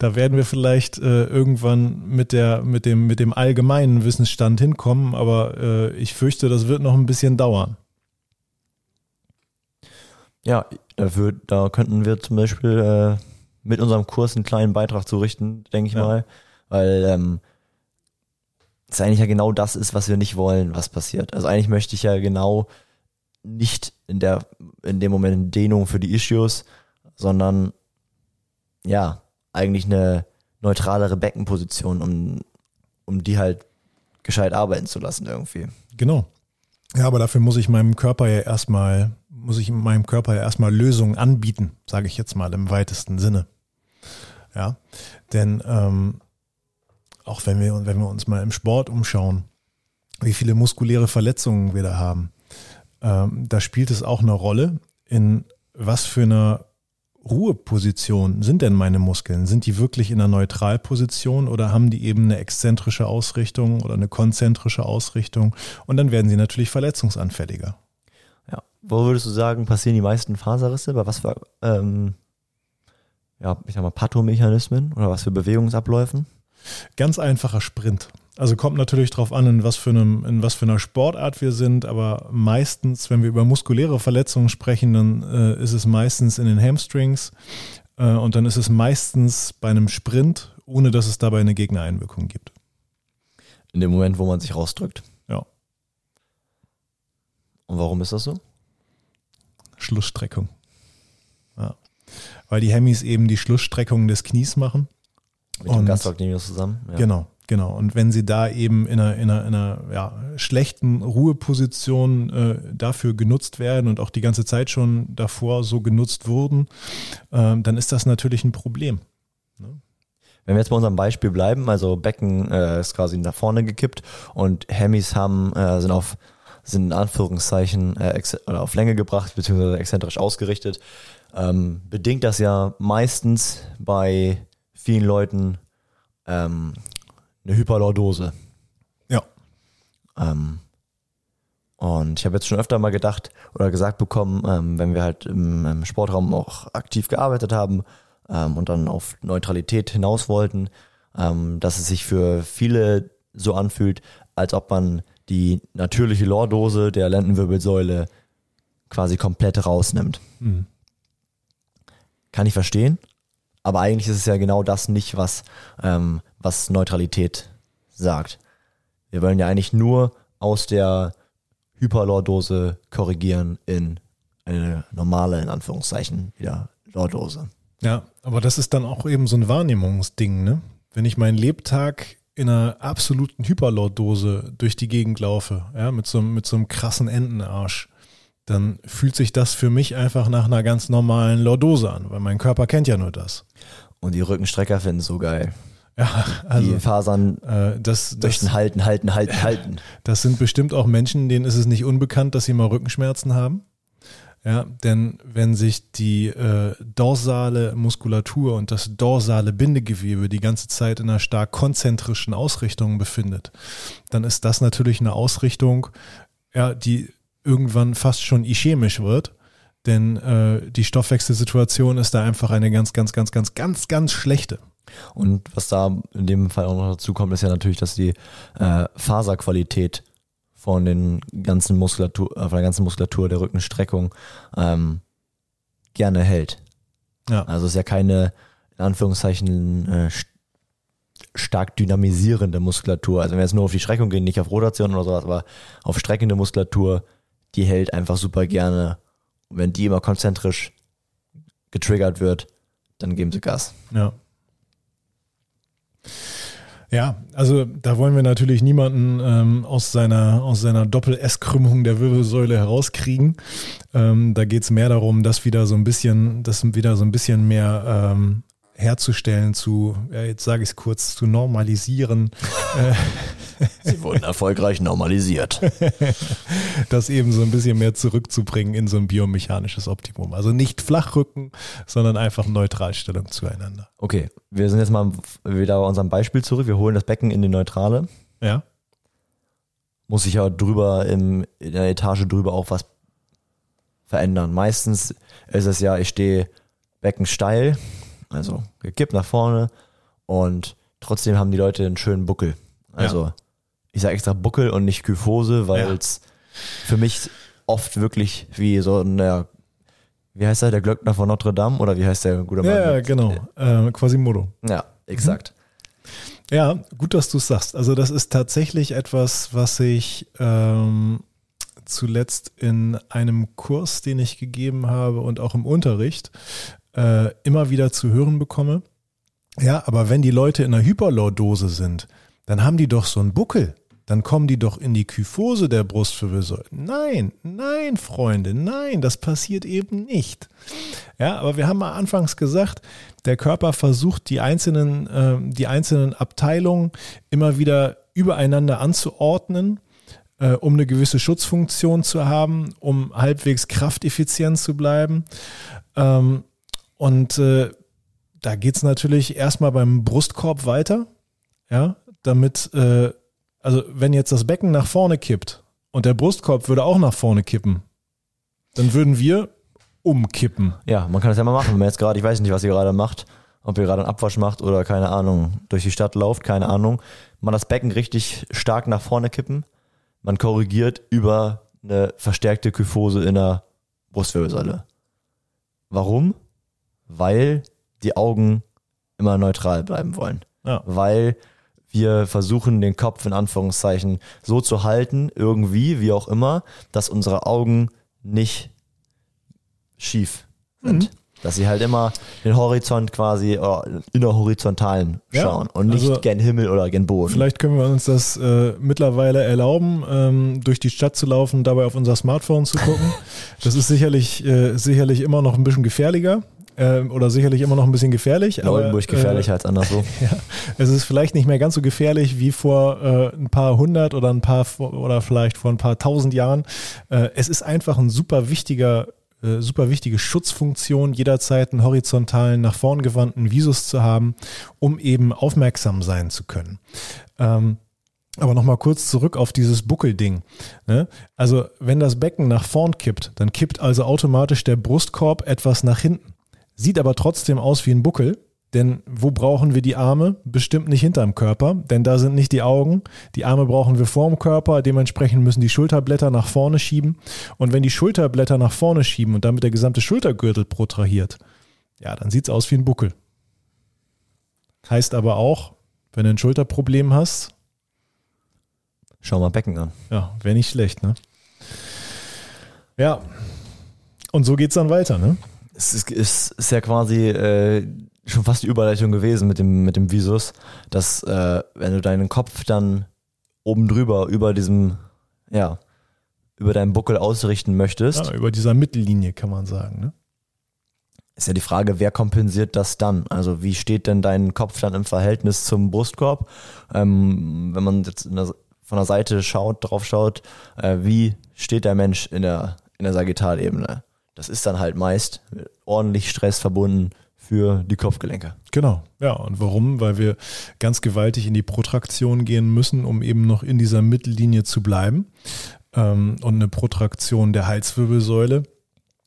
da werden wir vielleicht äh, irgendwann mit der mit dem mit dem allgemeinen Wissensstand hinkommen, aber äh, ich fürchte, das wird noch ein bisschen dauern. Ja, dafür, da könnten wir zum Beispiel äh, mit unserem Kurs einen kleinen Beitrag zu richten, denke ich ja. mal, weil ähm, es eigentlich ja genau das ist, was wir nicht wollen, was passiert. Also eigentlich möchte ich ja genau nicht in der in dem Moment Dehnung für die Issues, sondern ja, eigentlich eine neutralere Beckenposition, um, um die halt gescheit arbeiten zu lassen irgendwie. Genau. Ja, aber dafür muss ich meinem Körper ja erstmal, muss ich meinem Körper ja erstmal Lösungen anbieten, sage ich jetzt mal im weitesten Sinne. Ja, denn ähm, auch wenn wir, wenn wir uns mal im Sport umschauen, wie viele muskuläre Verletzungen wir da haben, ähm, da spielt es auch eine Rolle, in was für einer Ruheposition sind denn meine Muskeln? Sind die wirklich in einer Neutralposition oder haben die eben eine exzentrische Ausrichtung oder eine konzentrische Ausrichtung? Und dann werden sie natürlich verletzungsanfälliger. Ja, wo würdest du sagen, passieren die meisten Faserrisse? Bei was für, ähm, ja, ich sag mal, Pathomechanismen oder was für Bewegungsabläufen? Ganz einfacher Sprint. Also kommt natürlich darauf an, in was, für einem, in was für einer Sportart wir sind, aber meistens, wenn wir über muskuläre Verletzungen sprechen, dann äh, ist es meistens in den Hamstrings äh, und dann ist es meistens bei einem Sprint, ohne dass es dabei eine Gegnereinwirkung gibt. In dem Moment, wo man sich rausdrückt. Ja. Und warum ist das so? Schlussstreckung. Ja. Weil die Hemis eben die Schlussstreckung des Knies machen. Mit dem Gastrocnemius zusammen. Ja. Genau. Genau, und wenn sie da eben in einer, in einer, in einer ja, schlechten Ruheposition äh, dafür genutzt werden und auch die ganze Zeit schon davor so genutzt wurden, äh, dann ist das natürlich ein Problem. Ne? Wenn wir jetzt bei unserem Beispiel bleiben, also Becken äh, ist quasi nach vorne gekippt und Hemis haben, äh, sind auf sind in Anführungszeichen äh, oder auf Länge gebracht, beziehungsweise exzentrisch ausgerichtet, ähm, bedingt das ja meistens bei vielen Leuten ähm, eine Hyperlordose. Ja. Ähm, Und ich habe jetzt schon öfter mal gedacht oder gesagt bekommen, ähm, wenn wir halt im, im, Sportraum auch aktiv gearbeitet haben ähm, und dann auf Neutralität hinaus wollten, ähm, dass es sich für viele so anfühlt, als ob man die natürliche Lordose der Lendenwirbelsäule quasi komplett rausnimmt. Mhm. Kann ich verstehen, aber eigentlich ist es ja genau das nicht, was, ähm, was Neutralität sagt. Wir wollen ja eigentlich nur aus der Hyperlordose korrigieren in eine normale, in Anführungszeichen, wieder Lordose. Ja, aber das ist dann auch eben so ein Wahrnehmungsding, ne? Wenn ich meinen Lebtag in einer absoluten Hyperlordose durch die Gegend laufe, ja, mit so, mit so einem krassen Entenarsch, dann fühlt sich das für mich einfach nach einer ganz normalen Lordose an, weil mein Körper kennt ja nur das. Und die Rückenstrecker finden es so geil. Ja, also, die Fasern äh, das, möchten halten, halten, halten, halten. Das sind bestimmt auch Menschen, denen ist es nicht unbekannt, dass sie mal Rückenschmerzen haben. Ja, denn wenn sich die äh, dorsale Muskulatur und das dorsale Bindegewebe die ganze Zeit in einer stark konzentrischen Ausrichtung befindet, dann ist das natürlich eine Ausrichtung, ja, die irgendwann fast schon ischämisch wird. Denn äh, die Stoffwechselsituation ist da einfach eine ganz, ganz, ganz, ganz, ganz, ganz schlechte. Und was da in dem Fall auch noch dazu kommt, ist ja natürlich, dass die äh, Faserqualität von den ganzen Muskulatur, äh, von der ganzen Muskulatur der Rückenstreckung ähm, gerne hält. Ja. Also es ist ja keine, in Anführungszeichen, äh, stark dynamisierende Muskulatur. Also wenn wir jetzt nur auf die Streckung gehen, nicht auf Rotation oder sowas, aber auf streckende Muskulatur, die hält einfach super gerne. Und wenn die immer konzentrisch getriggert wird, dann geben sie Gas. Ja. Ja, also da wollen wir natürlich niemanden ähm, aus seiner, aus seiner Doppel-S-Krümmung der Wirbelsäule herauskriegen. Ähm, da geht es mehr darum, dass wieder so ein bisschen, dass wieder so ein bisschen mehr ähm, herzustellen, zu, ja, jetzt sage ich es kurz, zu normalisieren. Sie wurden erfolgreich normalisiert. das eben so ein bisschen mehr zurückzubringen in so ein biomechanisches Optimum. Also nicht Flachrücken, sondern einfach Neutralstellung zueinander. Okay, wir sind jetzt mal wieder bei unserem Beispiel zurück. Wir holen das Becken in die Neutrale. Ja. Muss ich ja drüber im, in der Etage drüber auch was verändern. Meistens ist es ja, ich stehe Becken steil, also gekippt nach vorne und trotzdem haben die Leute einen schönen Buckel. Also ja. Ich sage extra Buckel und nicht Kyphose, weil es ja. für mich oft wirklich wie so ein, ja, wie heißt er, der Glöckner von Notre Dame oder wie heißt der guter Mann? Ja, genau, äh, Quasimodo. Ja, exakt. Mhm. Ja, gut, dass du es sagst. Also das ist tatsächlich etwas, was ich ähm, zuletzt in einem Kurs, den ich gegeben habe und auch im Unterricht äh, immer wieder zu hören bekomme. Ja, aber wenn die Leute in einer Hyperlordose sind, dann haben die doch so einen Buckel. Dann kommen die doch in die Kyphose der Brustwirbelsäule. Nein, nein, Freunde, nein, das passiert eben nicht. Ja, aber wir haben mal anfangs gesagt, der Körper versucht die einzelnen, äh, die einzelnen Abteilungen immer wieder übereinander anzuordnen, äh, um eine gewisse Schutzfunktion zu haben, um halbwegs krafteffizient zu bleiben. Ähm, und äh, da geht es natürlich erstmal beim Brustkorb weiter, ja, damit, äh, also wenn jetzt das Becken nach vorne kippt und der Brustkorb würde auch nach vorne kippen, dann würden wir umkippen. Ja, man kann das ja mal machen, wenn man jetzt gerade, ich weiß nicht, was ihr gerade macht, ob ihr gerade einen Abwasch macht oder keine Ahnung, durch die Stadt lauft, keine Ahnung, man das Becken richtig stark nach vorne kippen, man korrigiert über eine verstärkte Kyphose in der Brustwirbelsäule. Warum? weil die Augen immer neutral bleiben wollen. Ja. Weil wir versuchen, den Kopf in Anführungszeichen so zu halten, irgendwie, wie auch immer, dass unsere Augen nicht schief sind. Mhm. Dass sie halt immer den Horizont quasi oh, in der Horizontalen schauen ja, und nicht also gen Himmel oder gen Boden. Vielleicht können wir uns das äh, mittlerweile erlauben, ähm, durch die Stadt zu laufen, dabei auf unser Smartphone zu gucken. das ist sicherlich, äh, sicherlich immer noch ein bisschen gefährlicher äh, oder sicherlich immer noch ein bisschen gefährlich. Oldenburg gefährlicher äh, als anderswo. Ja, es ist vielleicht nicht mehr ganz so gefährlich wie vor äh, ein paar hundert oder ein paar oder vielleicht vor ein paar tausend Jahren. Äh, es ist einfach ein super wichtiger äh, super wichtige Schutzfunktion, jederzeit einen horizontalen, nach vorn gewandten Visus zu haben, um eben aufmerksam sein zu können. Ähm, Aber nochmal kurz zurück auf dieses Buckelding. Ne? Also wenn das Becken nach vorn kippt, dann kippt also automatisch der Brustkorb etwas nach hinten. Sieht aber trotzdem aus wie ein Buckel, denn wo brauchen wir die Arme? Bestimmt nicht hinterm Körper, denn da sind nicht die Augen. Die Arme brauchen wir vorm Körper, dementsprechend müssen die Schulterblätter nach vorne schieben. Und wenn die Schulterblätter nach vorne schieben und damit der gesamte Schultergürtel protrahiert, ja, dann sieht es aus wie ein Buckel. Heißt aber auch, wenn du ein Schulterproblem hast, Schau mal Becken an. ja, wäre nicht schlecht, ne? Ja. Und so geht's dann weiter, ne? Es ist, ist, ist ja quasi äh, schon fast die Überleitung gewesen mit dem, mit dem Visus, dass äh, wenn du deinen Kopf dann oben drüber über diesem, ja, über deinen Buckel ausrichten möchtest, Ja, über dieser Mittellinie kann man sagen, ne? ist ja die Frage, wer kompensiert das dann? Also wie steht denn dein Kopf dann im Verhältnis zum Brustkorb? Ähm, wenn man jetzt der, von der Seite schaut, drauf schaut, äh, wie steht der Mensch in der, in der Sagittalebene? Das ist dann halt meist ordentlich Stress verbunden für die Kopfgelenke. Genau, ja. Und warum? Weil wir ganz gewaltig in die Protraktion gehen müssen, um eben noch in dieser Mittellinie zu bleiben. Ähm, und eine Protraktion der Halswirbelsäule,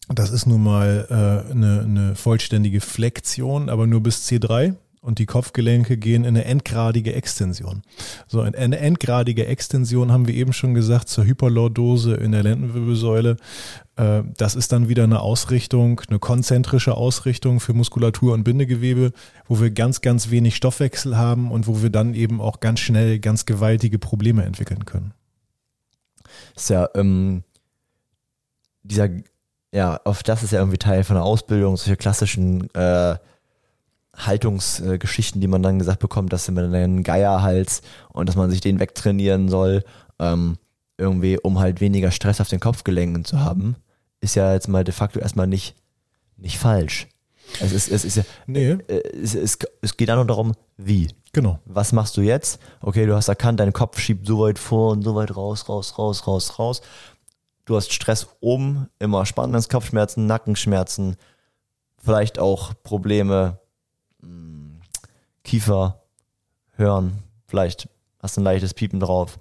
das ist nun mal äh, eine, eine vollständige Flexion, aber nur bis C3. Und die Kopfgelenke gehen in eine endgradige Extension. So, in eine endgradige Extension haben wir eben schon gesagt zur Hyperlordose in der Lendenwirbelsäule. Äh, Das ist dann wieder eine Ausrichtung, eine konzentrische Ausrichtung für Muskulatur und Bindegewebe, wo wir ganz, ganz wenig Stoffwechsel haben und wo wir dann eben auch ganz schnell ganz gewaltige Probleme entwickeln können. Ist ja, ähm, dieser, ja, auf das ist ja irgendwie Teil von der Ausbildung, solche klassischen äh, Haltungsgeschichten, die man dann gesagt bekommt, dass man einen Geierhals und dass man sich den wegtrainieren soll, ähm, irgendwie, um halt weniger Stress auf den Kopfgelenken zu haben, ist ja jetzt mal de facto erstmal nicht, nicht falsch. Es ist, es ist ja, Nee, äh, es, es, es geht auch nur darum, wie. genau. Was machst du jetzt? Okay, du hast erkannt, dein Kopf schiebt so weit vor und so weit raus, raus, raus, raus, raus. Du hast Stress oben, immer spannendes Kopfschmerzen, Nackenschmerzen, vielleicht auch Probleme, Kiefer, Hören, vielleicht hast du ein leichtes Piepen drauf.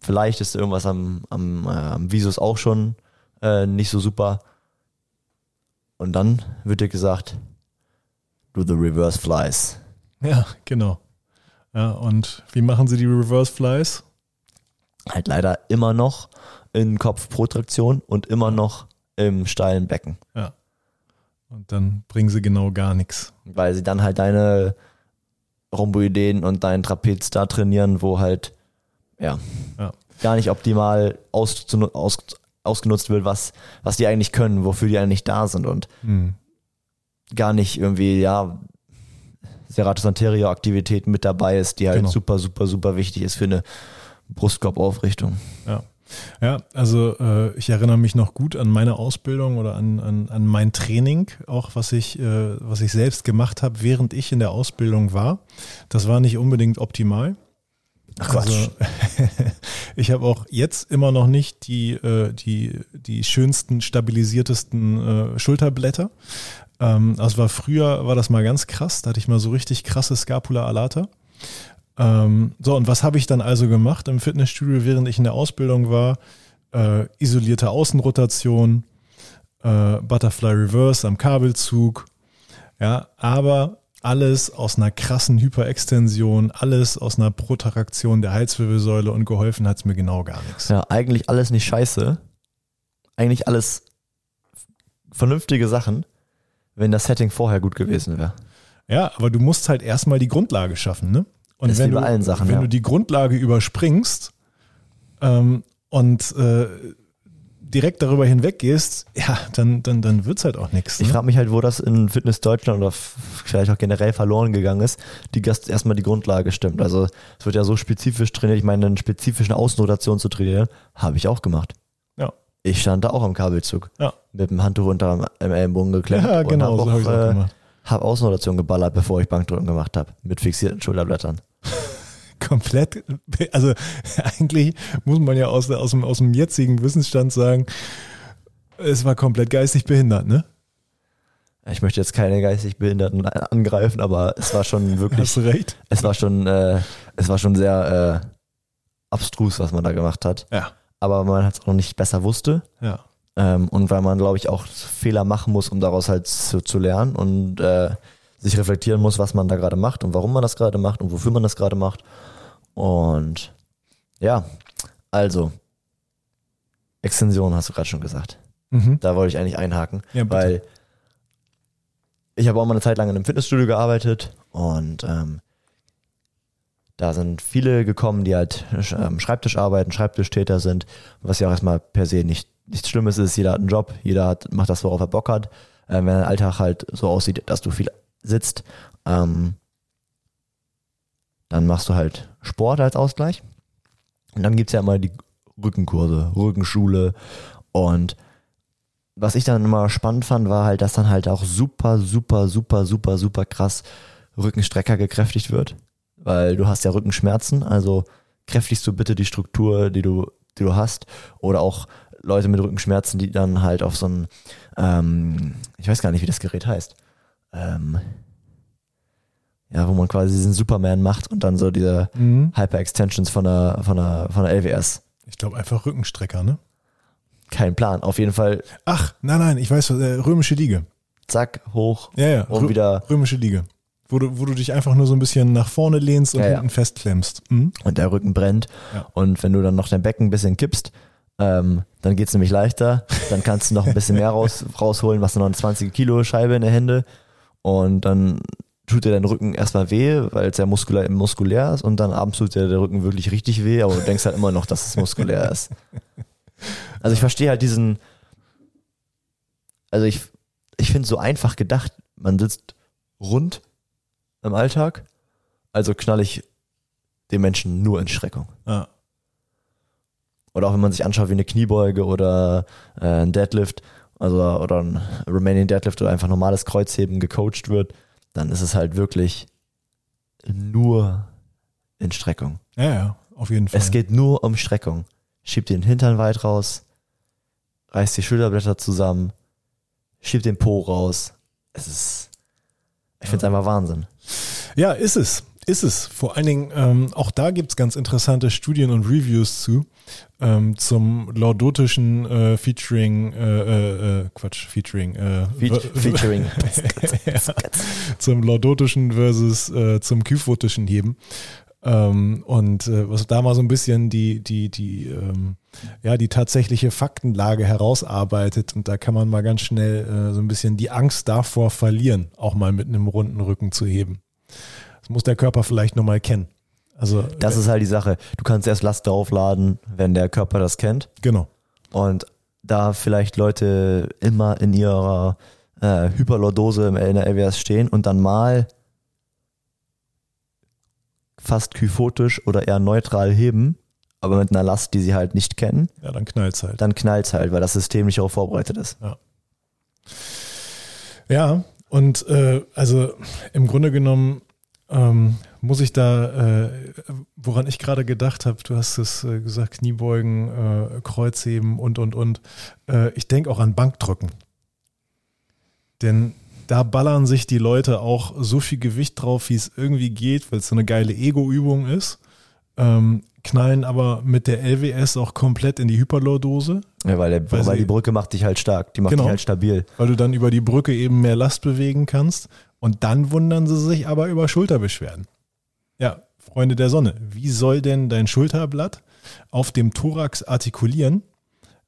Vielleicht ist irgendwas am, am, äh, am Visus auch schon äh, nicht so super. Und dann wird dir gesagt, do the reverse flies. Ja, genau. Ja, und wie machen sie die Reverse Flies? halt leider immer noch in Kopfprotraktion und immer noch im steilen Becken, Ja. Und dann bringen sie genau gar nichts. weil sie dann halt deine Rhomboideen und deinen Trapez da trainieren, wo halt ja, Ja. gar nicht optimal aus, aus, ausgenutzt wird, was, was die eigentlich können, wofür die eigentlich da sind und Hm. gar nicht irgendwie, ja, Serratus anterior Aktivität mit dabei ist, die halt Genau. super, super, super wichtig ist für eine Brustkorbaufrichtung. Ja. Ja, also äh, ich erinnere mich noch gut an meine Ausbildung oder an, an, an mein Training, auch was ich, äh, was ich selbst gemacht habe, während ich in der Ausbildung war. Das war nicht unbedingt optimal. Ach Quatsch. Also, ich habe auch jetzt immer noch nicht die, äh, die, die schönsten, stabilisiertesten äh, Schulterblätter. Ähm, das war früher, war das mal ganz krass. Da hatte ich mal so richtig krasse Scapula alata. Ähm, so, und was habe ich dann also gemacht im Fitnessstudio, während ich in der Ausbildung war? Äh, isolierte Außenrotation, äh, Butterfly Reverse am Kabelzug, ja, aber alles aus einer krassen Hyperextension, alles aus einer Protraktion der Halswirbelsäule und geholfen hat es mir genau gar nichts. Ja, eigentlich alles nicht scheiße. Eigentlich alles vernünftige Sachen, wenn das Setting vorher gut gewesen wäre. Ja, aber du musst halt erstmal die Grundlage schaffen, ne? Und Ist wenn du, allen Sachen, wenn ja. du die Grundlage überspringst ähm, und äh, direkt darüber hinweggehst, ja, dann, dann, dann wird's halt auch nichts. Ich Ne? frage mich halt, wo das in Fitness Deutschland oder vielleicht auch generell verloren gegangen ist, die Gast erstmal die Grundlage stimmt. Also es wird ja so spezifisch trainiert, ich meine, eine spezifischen Außenrotation zu trainieren, habe ich auch gemacht. Ja. Ich stand da auch am Kabelzug Ja. mit dem Handtuch unter dem Ellenbogen geklemmt Ja, genau, und so habe ich auch, äh, gemacht. hab Außenrotation geballert, bevor ich Bankdrücken gemacht habe, mit fixierten Schulterblättern. Komplett, also eigentlich muss man ja aus, aus, dem, aus dem jetzigen Wissensstand sagen, es war komplett geistig behindert, ne? Ich möchte jetzt keine geistig Behinderten angreifen, aber es war schon wirklich Hast recht? es war schon, äh, es war schon sehr, abstrus, was man da gemacht hat. Ja. Aber man hat es auch nicht besser wusste. Ja. Ähm, und weil man, glaube ich, auch Fehler machen muss, um daraus halt zu, zu lernen und äh, sich reflektieren muss, was man da gerade macht und warum man das gerade macht und wofür man das gerade macht. Und ja, also, Extension hast du gerade schon gesagt. Mhm. Da wollte ich eigentlich einhaken, Ja, weil ich habe auch mal eine Zeit lang in einem Fitnessstudio gearbeitet und ähm, da sind viele gekommen, die halt ähm, Schreibtisch arbeiten, Schreibtischtäter sind, was ja auch erstmal per se nicht nichts Schlimmes ist. Jeder hat einen Job, jeder hat, macht das, worauf er Bock hat. Ähm, wenn dein Alltag halt so aussieht, dass du viel sitzt, ähm, dann machst du halt Sport als Ausgleich. Und dann gibt's ja immer die Rückenkurse, Rückenschule und was ich dann immer spannend fand, war halt, dass dann halt auch super, super, super, super, super krass Rückenstrecker gekräftigt wird. Weil du hast ja Rückenschmerzen, also kräftigst du bitte die Struktur, die du, die du hast. Oder auch Leute mit Rückenschmerzen, die dann halt auf so ein, ähm, ich weiß gar nicht, wie das Gerät heißt. Ähm, ja, wo man quasi diesen Superman macht und dann so diese Mhm. Hyper-Extensions von der, von der, von der LWS. Ich glaube einfach Rückenstrecker, ne? Kein Plan. Auf jeden Fall, Ach, nein, nein, ich weiß, äh, römische Liege. zack, hoch Ja, ja. und Rö- wieder Römische Liege. Wo du, wo du dich einfach nur so ein bisschen nach vorne lehnst und Ja, ja. hinten festklemmst. Mhm. und der Rücken brennt. Ja. Und wenn du dann noch dein Becken ein bisschen kippst, ähm, dann geht's nämlich leichter. Dann kannst du noch ein bisschen mehr raus, rausholen, was noch eine 20 Kilo Scheibe in der Hände. Und dann tut dir dein Rücken erstmal weh, weil es ja muskulär, muskulär ist. Und dann abends tut dir der Rücken wirklich richtig weh, aber du denkst halt immer noch, dass es muskulär ist. Also ich verstehe halt diesen, also ich, ich finde es so einfach gedacht, man sitzt rund im Alltag, also knall ich den Menschen nur in Streckung. Ja. Oder auch wenn man sich anschaut wie eine Kniebeuge oder äh, ein Deadlift, also oder ein Remaining Deadlift oder einfach normales Kreuzheben gecoacht wird, dann ist es halt wirklich nur in Streckung. ja, ja, auf jeden Fall. Es geht nur um Streckung. Schieb den Hintern weit raus, reiß die Schulterblätter zusammen, schieb den Po raus. Es ist, ich finde es einfach Wahnsinn. Ja, ist es. Ist es. Vor allen Dingen, ähm, auch da gibt's ganz interessante Studien und Reviews zu. Ähm, zum lordotischen äh, Featuring, äh, äh, äh, Quatsch, Featuring, äh, Fe featuring. ja, zum lordotischen versus äh, zum kyphotischen Heben. Ähm, und äh, was da mal so ein bisschen die, die, die, ähm, ja, die tatsächliche Faktenlage herausarbeitet und da kann man mal ganz schnell äh, so ein bisschen die Angst davor verlieren, auch mal mit einem runden Rücken zu heben. Das muss der Körper vielleicht nochmal kennen. Also Das ist halt die Sache. Du kannst erst Last draufladen, wenn der Körper das kennt. genau. Und da vielleicht Leute immer in ihrer äh, Hyperlordose in der LWS stehen und dann mal fast kyphotisch oder eher neutral heben, aber mit einer Last, die sie halt nicht kennen, Ja, dann knallt's halt. dann knallt's halt, weil das System nicht darauf vorbereitet ist. Ja, und äh, also im Grunde genommen ähm, muss ich da, äh, woran ich gerade gedacht habe, du hast es äh, gesagt, Kniebeugen, äh, Kreuzheben und, und, und. Äh, ich denke auch an Bankdrücken. Denn da ballern sich die Leute auch so viel Gewicht drauf, wie es irgendwie geht, weil es so eine geile Ego-Übung ist. Ähm, knallen aber mit der LWS auch komplett in die Hyperlordose, Ja, weil, der, Weil weil, die Brücke macht dich halt stark, die macht Genau. dich halt stabil. weil du dann über die Brücke eben mehr Last bewegen kannst. Und dann wundern sie sich aber über Schulterbeschwerden. Ja, Freunde der Sonne, wie soll denn dein Schulterblatt auf dem Thorax artikulieren,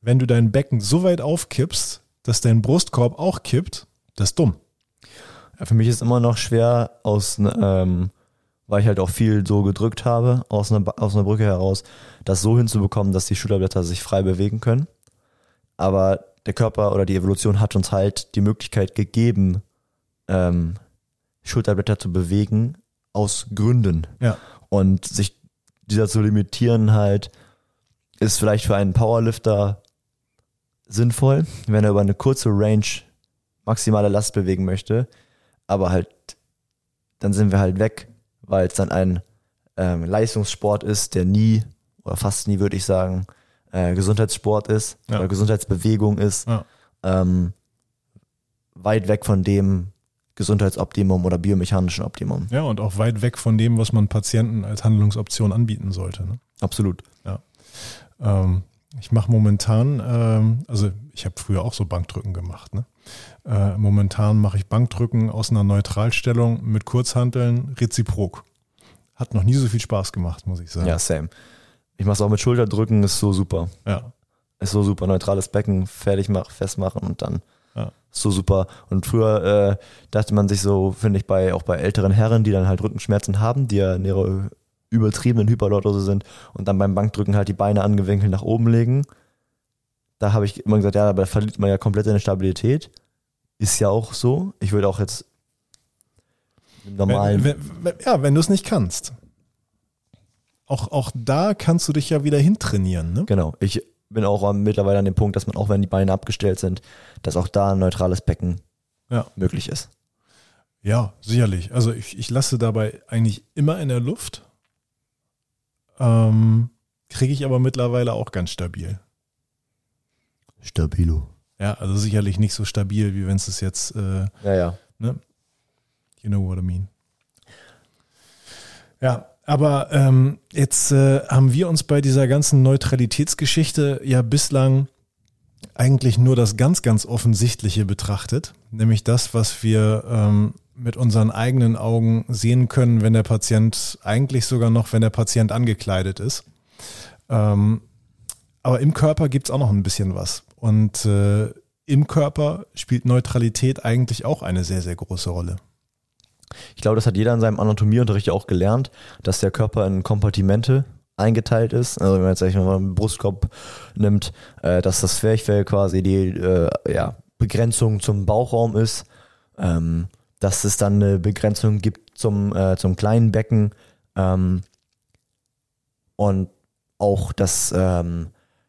wenn du dein Becken so weit aufkippst, dass dein Brustkorb auch kippt? Das ist dumm. Ja, für mich ist immer noch schwer aus, ähm, weil ich halt auch viel so gedrückt habe, aus einer, aus einer Brücke heraus, das so hinzubekommen, dass die Schulterblätter sich frei bewegen können. Aber der Körper oder die Evolution hat uns halt die Möglichkeit gegeben, ähm, Schulterblätter zu bewegen aus Gründen. Ja. Und sich dieser zu limitieren halt, ist vielleicht für einen Powerlifter sinnvoll, wenn er über eine kurze Range maximale Last bewegen möchte. Aber halt, dann sind wir halt weg, weil es dann ein ähm, Leistungssport ist, der nie, oder fast nie würde ich sagen, äh, Gesundheitssport ist Ja. oder Gesundheitsbewegung ist. Ja. Ähm, weit weg von dem Gesundheitsoptimum oder biomechanischen Optimum. Ja, und auch weit weg von dem, was man Patienten als Handlungsoption anbieten sollte. Ne? Absolut. Ja. Ähm, ich mache momentan, ähm, also ich habe früher auch so Bankdrücken gemacht. Ne? Äh, momentan mache ich Bankdrücken aus einer Neutralstellung mit Kurzhanteln reziprok. Hat noch nie so viel Spaß gemacht, muss ich sagen. Ja, same. Ich mache es auch mit Schulterdrücken, ist so super. Ja. Ist so super. Neutrales Becken fertig machen, festmachen und dann Ja. so super. Und früher äh, dachte man sich so, finde ich, bei auch bei älteren Herren, die dann halt Rückenschmerzen haben, die ja in ihrer übertriebenen Hyperlordose sind und dann beim Bankdrücken halt die Beine angewinkelt nach oben legen. Da habe ich immer gesagt, ja, aber da verliert man ja komplett seine Stabilität. Ist ja auch so. Ich würde auch jetzt im normalen. Wenn, wenn, wenn, ja, wenn du es nicht kannst. Auch, auch da kannst du dich ja wieder hintrainieren. Ne? Genau. Ich bin auch mittlerweile an dem Punkt, dass man auch wenn die Beine abgestellt sind, dass auch da ein neutrales Becken Ja. möglich ist. Ja, sicherlich. Also ich, ich lasse dabei eigentlich immer in der Luft. Ähm, Kriege ich aber mittlerweile auch ganz stabil. Stabilo. Ja, also sicherlich nicht so stabil, wie wenn es jetzt, äh, Ja, ja. ne? You know what I mean. Ja, aber ähm, jetzt äh, haben wir uns bei dieser ganzen Neutralitätsgeschichte ja bislang eigentlich nur das ganz, ganz Offensichtliche betrachtet, nämlich das, was wir ähm, mit unseren eigenen Augen sehen können, wenn der Patient, eigentlich sogar noch, wenn der Patient angekleidet ist. Ähm, aber im Körper gibt's auch noch ein bisschen was. Und äh, im Körper spielt Neutralität eigentlich auch eine sehr, sehr große Rolle. Ich glaube, das hat jeder in seinem Anatomieunterricht auch gelernt, dass der Körper in Kompartimente eingeteilt ist. Also wenn man jetzt mal einen Brustkorb nimmt, äh, dass das Zwerchfell quasi die äh, ja, Begrenzung zum Bauchraum ist, ähm, dass es dann eine Begrenzung gibt zum, äh, zum kleinen Becken ähm, und auch, dass ähm,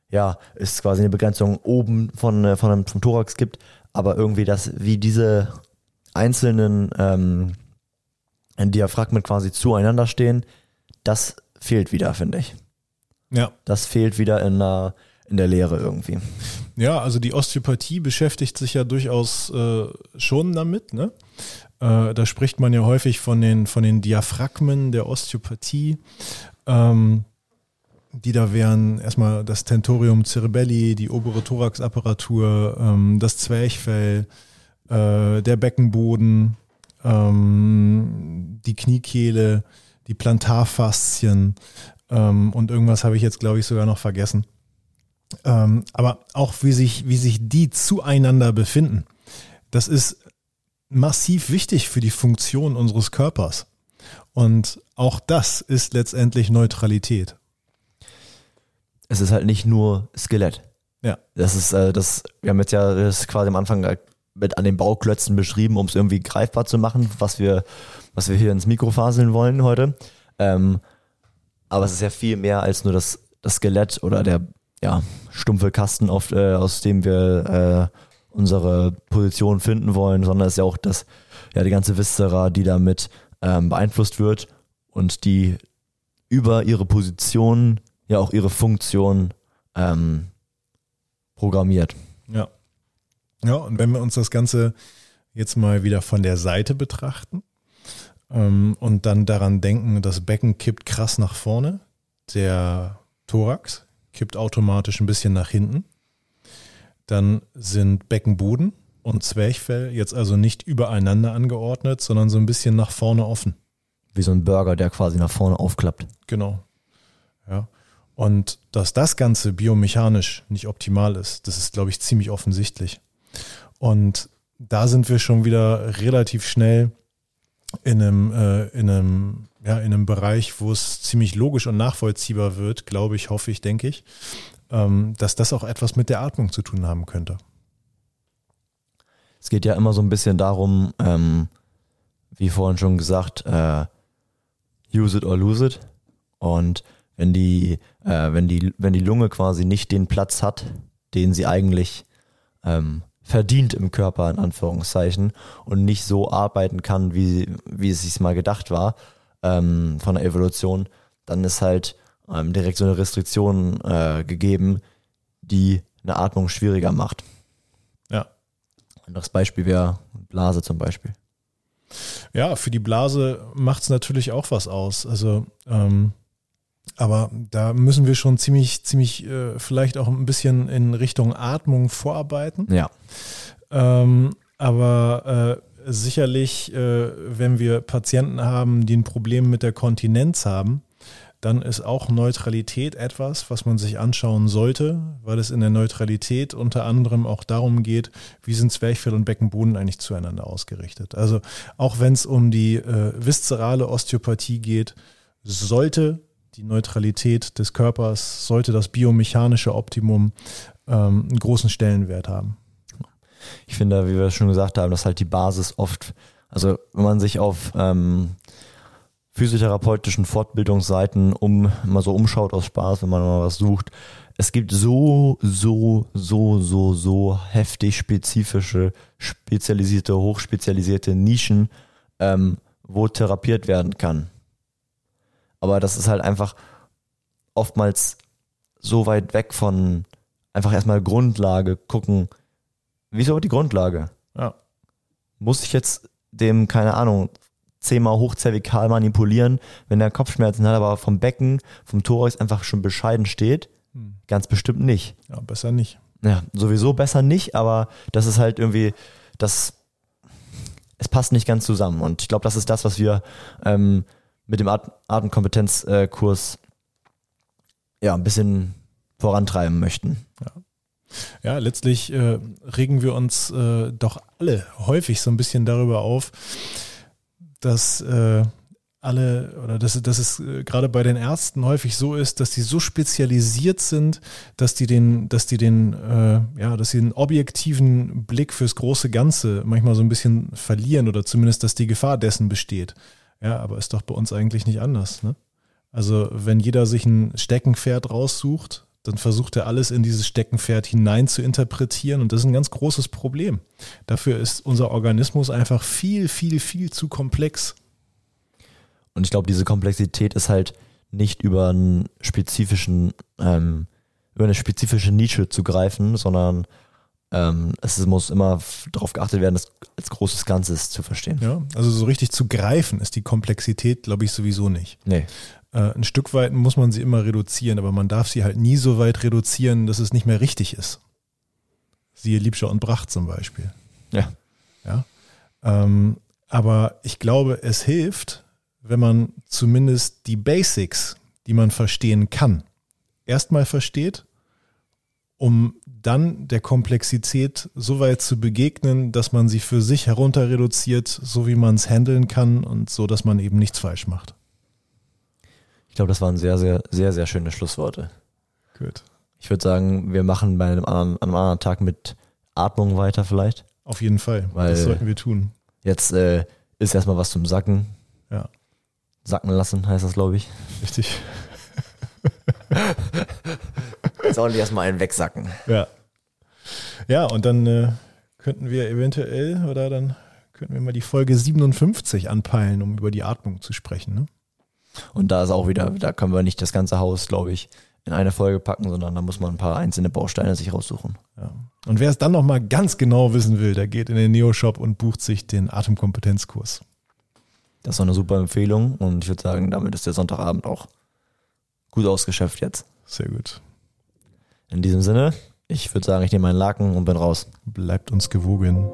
ja, es quasi eine Begrenzung oben von, äh, von einem, vom Thorax gibt, aber irgendwie das, wie diese einzelnen ähm, Diaphragmen quasi zueinander stehen, das fehlt wieder, finde ich. Ja. Das fehlt wieder in der, in der Lehre irgendwie. Ja, also die Osteopathie beschäftigt sich ja durchaus äh, schon damit. Ne? Äh, da spricht man ja häufig von den, von den Diaphragmen der Osteopathie. Ähm, die da wären erstmal das Tentorium cerebelli, die obere Thoraxapparatur, ähm, das Zwerchfell, äh, der Beckenboden, ähm, die Kniekehle, die Plantarfaszien ähm, und irgendwas habe ich jetzt, glaube ich, sogar noch vergessen. Ähm, aber auch wie sich, wie sich die zueinander befinden, das ist massiv wichtig für die Funktion unseres Körpers. Und auch das ist letztendlich Neutralität. Es ist halt nicht nur Skelett. Ja. Das ist, äh, das, wir haben jetzt ja das quasi am Anfang mit an den Bauklötzen beschrieben, um es irgendwie greifbar zu machen, was wir, was wir hier ins Mikro faseln wollen heute. Ähm, aber es ist ja viel mehr als nur das, das Skelett oder der ja, stumpfe Kasten, auf, äh, aus dem wir äh, unsere Position finden wollen, sondern es ist ja auch das, ja, die ganze Viscera, die damit ähm, beeinflusst wird und die über ihre Position ja auch ihre Funktion ähm, programmiert. Ja. Ja, und wenn wir uns das Ganze jetzt mal wieder von der Seite betrachten ähm, und dann daran denken, das Becken kippt krass nach vorne, der Thorax kippt automatisch ein bisschen nach hinten, dann sind Beckenboden und Zwerchfell jetzt also nicht übereinander angeordnet, sondern so ein bisschen nach vorne offen. Wie so ein Burger, der quasi nach vorne aufklappt. Genau. Ja. Und dass das Ganze biomechanisch nicht optimal ist, das ist, glaube ich, ziemlich offensichtlich. Und da sind wir schon wieder relativ schnell in einem, äh, in einem, ja, in einem Bereich, wo es ziemlich logisch und nachvollziehbar wird, glaube ich, hoffe ich, denke ich, ähm, dass das auch etwas mit der Atmung zu tun haben könnte. Es geht ja immer so ein bisschen darum, ähm, wie vorhin schon gesagt, äh, use it or lose it. Und wenn die, äh, wenn die, wenn die Lunge quasi nicht den Platz hat, den sie eigentlich ähm, verdient im Körper, in Anführungszeichen, und nicht so arbeiten kann, wie, wie es sich mal gedacht war, ähm, von der Evolution, dann ist halt ähm, direkt so eine Restriktion äh, gegeben, die eine Atmung schwieriger macht. Ja. Anderes Beispiel wäre Blase zum Beispiel. Ja, für die Blase macht es natürlich auch was aus. Also ähm, Aber da müssen wir schon ziemlich, ziemlich äh, vielleicht auch ein bisschen in Richtung Atmung vorarbeiten. Ja. Ähm, aber äh, sicherlich, äh, wenn wir Patienten haben, die ein Problem mit der Kontinenz haben, dann ist auch Neutralität etwas, was man sich anschauen sollte, weil es in der Neutralität unter anderem auch darum geht, wie sind Zwerchfell und Beckenboden eigentlich zueinander ausgerichtet. Also auch wenn es um die äh, viszerale Osteopathie geht, sollte die Neutralität des Körpers, sollte das biomechanische Optimum ähm, einen großen Stellenwert haben. Ich finde, wie wir schon gesagt haben, dass halt die Basis oft, also wenn man sich auf ähm, physiotherapeutischen Fortbildungsseiten um mal so umschaut aus Spaß, wenn man mal was sucht. Es gibt so, so, so, so, so heftig spezifische, spezialisierte, hochspezialisierte Nischen, ähm, wo therapiert werden kann. Aber das ist halt einfach oftmals so weit weg von einfach erstmal Grundlage gucken. Wie ist aber die Grundlage? Ja. Muss ich jetzt dem, keine Ahnung, zehnmal hochzervikal manipulieren, wenn er Kopfschmerzen hat, aber vom Becken, vom Thorax einfach schon bescheiden steht? Hm. Ganz bestimmt nicht. Ja, besser nicht. Ja, sowieso besser nicht, aber das ist halt irgendwie, das, es passt nicht ganz zusammen. Und ich glaube, das ist das, was wir ähm, mit dem At Atemkompetenzkurs ja ein bisschen vorantreiben möchten. Ja. Ja, letztlich äh, regen wir uns äh, doch alle häufig so ein bisschen darüber auf, dass äh, alle oder dass, dass es äh, gerade bei den Ärzten häufig so ist, dass die so spezialisiert sind, dass die den, dass die den, äh, ja, dass sie den objektiven Blick fürs große Ganze manchmal so ein bisschen verlieren oder zumindest, dass die Gefahr dessen besteht. Ja, aber ist doch bei uns eigentlich nicht anders. Ne? Also wenn jeder sich ein Steckenpferd raussucht, dann versucht er alles in dieses Steckenpferd hinein zu interpretieren und das ist ein ganz großes Problem. Dafür ist unser Organismus einfach viel, viel, viel zu komplex. Und ich glaube, diese Komplexität ist halt nicht über einen spezifischen, ähm, über eine spezifische Nische zu greifen, sondern ähm, es muss immer darauf geachtet werden, das als großes Ganzes zu verstehen. Ja, also so richtig zu greifen ist die Komplexität, glaube ich, sowieso nicht. Nee. Äh, ein Stück weit muss man sie immer reduzieren, aber man darf sie halt nie so weit reduzieren, dass es nicht mehr richtig ist. Siehe Liebscher und Bracht zum Beispiel. Ja. Ja. Ähm, aber ich glaube, es hilft, wenn man zumindest die Basics, die man verstehen kann, erstmal versteht, um dann der Komplexität so weit zu begegnen, dass man sie für sich herunter reduziert, so wie man es handeln kann und so, dass man eben nichts falsch macht. Ich glaube, das waren sehr, sehr, sehr, sehr schöne Schlussworte. Gut. Ich würde sagen, wir machen bei einem anderen, einem anderen Tag mit Atmung weiter vielleicht. Auf jeden Fall. Weil das sollten wir tun. Jetzt äh, ist erstmal was zum Sacken. Ja. Sacken lassen heißt das, glaube ich. Richtig. Jetzt ordentlich erstmal einen wegsacken. Ja. Ja, und dann äh, könnten wir eventuell oder dann könnten wir mal die Folge 57 anpeilen, um über die Atmung zu sprechen. Ne? Und da ist auch wieder, da können wir nicht das ganze Haus, glaube ich, in eine Folge packen, sondern da muss man ein paar einzelne Bausteine sich raussuchen. Ja. Und wer es dann nochmal ganz genau wissen will, der geht in den Neo-Shop und bucht sich den Atemkompetenzkurs. Das ist doch eine super Empfehlung und ich würde sagen, damit ist der Sonntagabend auch gut ausgeschöpft jetzt. Sehr gut. In diesem Sinne, ich würde sagen, ich nehme meinen Laken und bin raus. Bleibt uns gewogen.